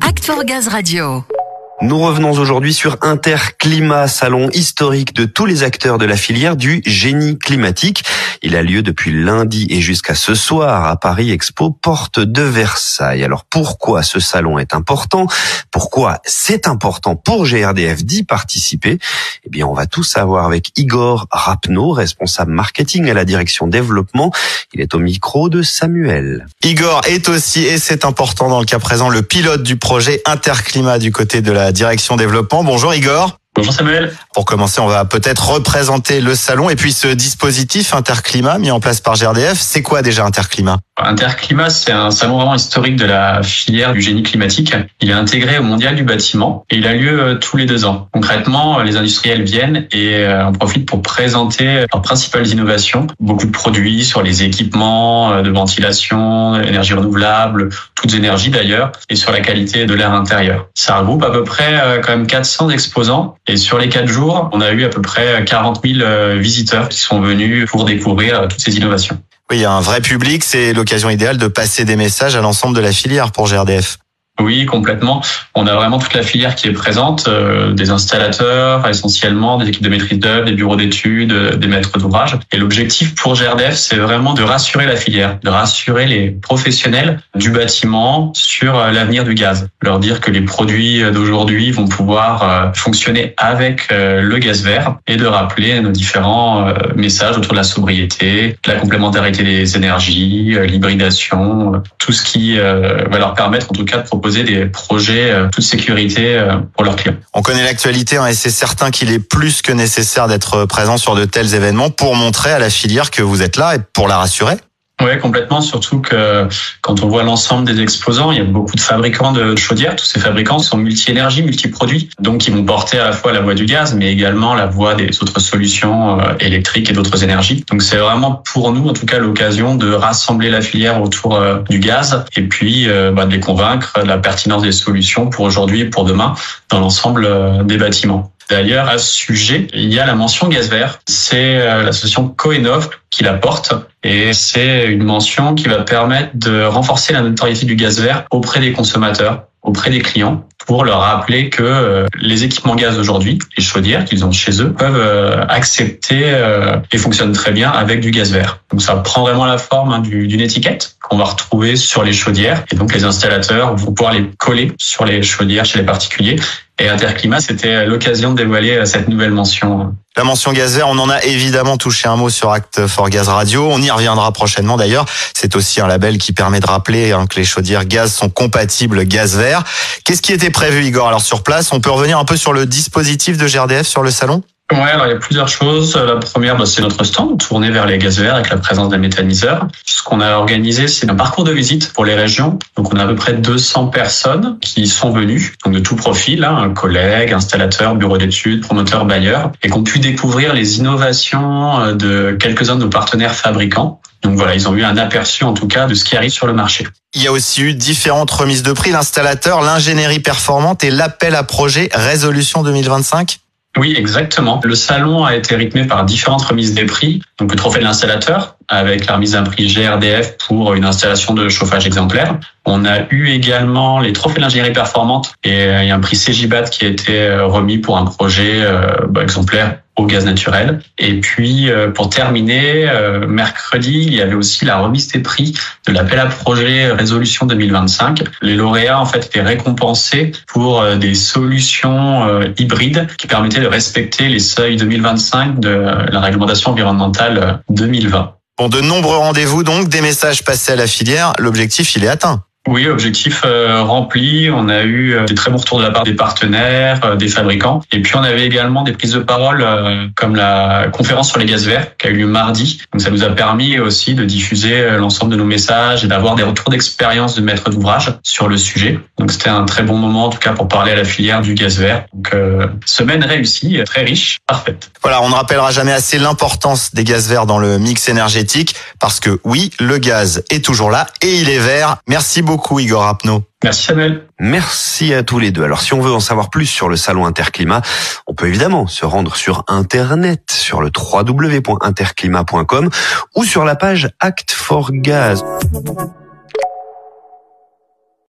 Act for Gaz Radio. Nous revenons aujourd'hui sur Interclimat, salon historique de tous les acteurs de la filière du génie climatique. Il a lieu depuis lundi et jusqu'à ce soir à Paris Expo, porte de Versailles. Alors pourquoi ce salon est important? Pourquoi c'est important pour GRDF d'y participer? Eh bien, on va tout savoir avec Igor Rapno, responsable marketing à la direction développement. Il est au micro de Samuel. Igor est aussi, et c'est important dans le cas présent, le pilote du projet Interclimat du côté de la direction développement. Bonjour Igor. Bonjour Samuel. Pour commencer, on va peut-être représenter le salon et puis ce dispositif Interclimat mis en place par GRDF. C'est quoi déjà Interclimat? Interclimat, c'est un salon vraiment historique de la filière du génie climatique. Il est intégré au Mondial du bâtiment et il a lieu euh, tous les deux ans. Concrètement, les industriels viennent et euh, en profitent pour présenter leurs principales innovations. Beaucoup de produits sur les équipements euh, de ventilation, énergie renouvelable, toutes énergies d'ailleurs, et sur la qualité de l'air intérieur. Ça regroupe à peu près quand même 400 exposants et sur les quatre jours, on a eu à peu près 40 000 visiteurs qui sont venus pour découvrir toutes ces innovations. Oui, il y a un vrai public, c'est l'occasion idéale de passer des messages à l'ensemble de la filière pour GRDF. Oui, complètement. On a vraiment toute la filière qui est présente, euh, des installateurs essentiellement, des équipes de maîtrise d'œuvre, des bureaux d'études, euh, des maîtres d'ouvrage. Et l'objectif pour GRDF, c'est vraiment de rassurer la filière, de rassurer les professionnels du bâtiment sur euh, l'avenir du gaz. Leur dire que les produits d'aujourd'hui vont pouvoir fonctionner avec le gaz vert et de rappeler nos différents messages autour de la sobriété, la complémentarité des énergies, l'hybridation, tout ce qui va leur permettre en tout cas de des projets euh, toute sécurité euh, pour leurs clients. On connaît l'actualité hein, et c'est certain qu'il est plus que nécessaire d'être présent sur de tels événements pour montrer à la filière que vous êtes là et pour la rassurer. Oui, complètement. Surtout que quand on voit l'ensemble des exposants, il y a beaucoup de fabricants de chaudières. Tous ces fabricants sont multi-énergie, multi-produits. Donc, ils vont porter à la fois la voie du gaz, mais également la voie des autres solutions euh, électriques et d'autres énergies. Donc, c'est vraiment pour nous, en tout cas, l'occasion de rassembler la filière autour euh, du gaz et puis euh, bah, de les convaincre de la pertinence des solutions pour aujourd'hui et pour demain dans l'ensemble des bâtiments. D'ailleurs, à ce sujet, il y a la mention gaz vert. C'est l'association Coenov qui la porte et c'est une mention qui va permettre de renforcer la notoriété du gaz vert auprès des consommateurs, auprès des clients, pour leur rappeler que euh, les équipements gaz aujourd'hui, les chaudières qu'ils ont chez eux, peuvent euh, accepter euh, et fonctionnent très bien avec du gaz vert. Donc ça prend vraiment la forme hein, d'une étiquette qu'on va retrouver sur les chaudières et donc les installateurs vont pouvoir les coller sur les chaudières chez les particuliers et Interclimat, c'était l'occasion de dévoiler cette nouvelle mention. La mention gaz vert, on en a évidemment touché un mot sur Act for Gaz Radio. On y reviendra prochainement d'ailleurs. C'est aussi un label qui permet de rappeler hein, que les chaudières gaz sont compatibles gaz vert. Qu'est-ce qui était prévu, Igor Alors sur place, on peut revenir un peu sur le dispositif de GRDF sur le salon? Ouais, alors il y a plusieurs choses. La première, bah, c'est notre stand tourné vers les gaz verts avec la présence d'un méthaniseur. Ce qu'on a organisé, c'est un parcours de visite pour les régions. Donc on a à peu près 200 personnes qui sont venues, donc de tout profil, hein, collègues, installateurs, bureaux d'études, promoteurs, bailleurs, et qui ont pu découvrir les innovations euh, de quelques-uns de nos partenaires fabricants. Donc voilà, ils ont eu un aperçu en tout cas de ce qui arrive sur le marché. Il y a aussi eu différentes remises de prix, l'installateur, l'ingénierie performante et l'appel à projet Résolution 2025. Oui, exactement. Le salon a été rythmé par différentes remises des prix. Donc le trophée de l'installateur, avec la remise d'un prix GRDF pour une installation de chauffage exemplaire. On a eu également les trophées d'ingénierie performante et il y a un prix CGBAT qui a été euh, remis pour un projet euh, bah, exemplaire au gaz naturel. Et puis, euh, pour terminer, mercredi, il y avait aussi la remise des prix de l'appel à projet Résolution 2025. Les lauréats, en fait, étaient récompensés pour des solutions hybrides qui permettaient de respecter les seuils 2025 de la réglementation environnementale 2020. Bon, de nombreux rendez-vous donc, des messages passés à la filière, l'objectif il est atteint. Oui, objectif euh, rempli. On a eu euh, des très bons retours de la part des partenaires, euh, des fabricants. Et puis on avait également des prises de parole comme la conférence sur les gaz verts qui a eu lieu mardi. Donc ça nous a permis aussi de diffuser l'ensemble de nos messages et d'avoir des retours d'expérience de maîtres d'ouvrage sur le sujet. Donc c'était un très bon moment en tout cas pour parler à la filière du gaz vert. Donc semaine réussie, très riche, parfaite. Voilà, on ne rappellera jamais assez l'importance des gaz verts dans le mix énergétique parce que oui, le gaz est toujours là et il est vert. Merci beaucoup beaucoup Igor Apno. Merci. Merci à tous les deux. Alors si on veut en savoir plus sur le salon Interclimat, on peut évidemment se rendre sur internet sur le www.interclimat.com ou sur la page Act for Gaz.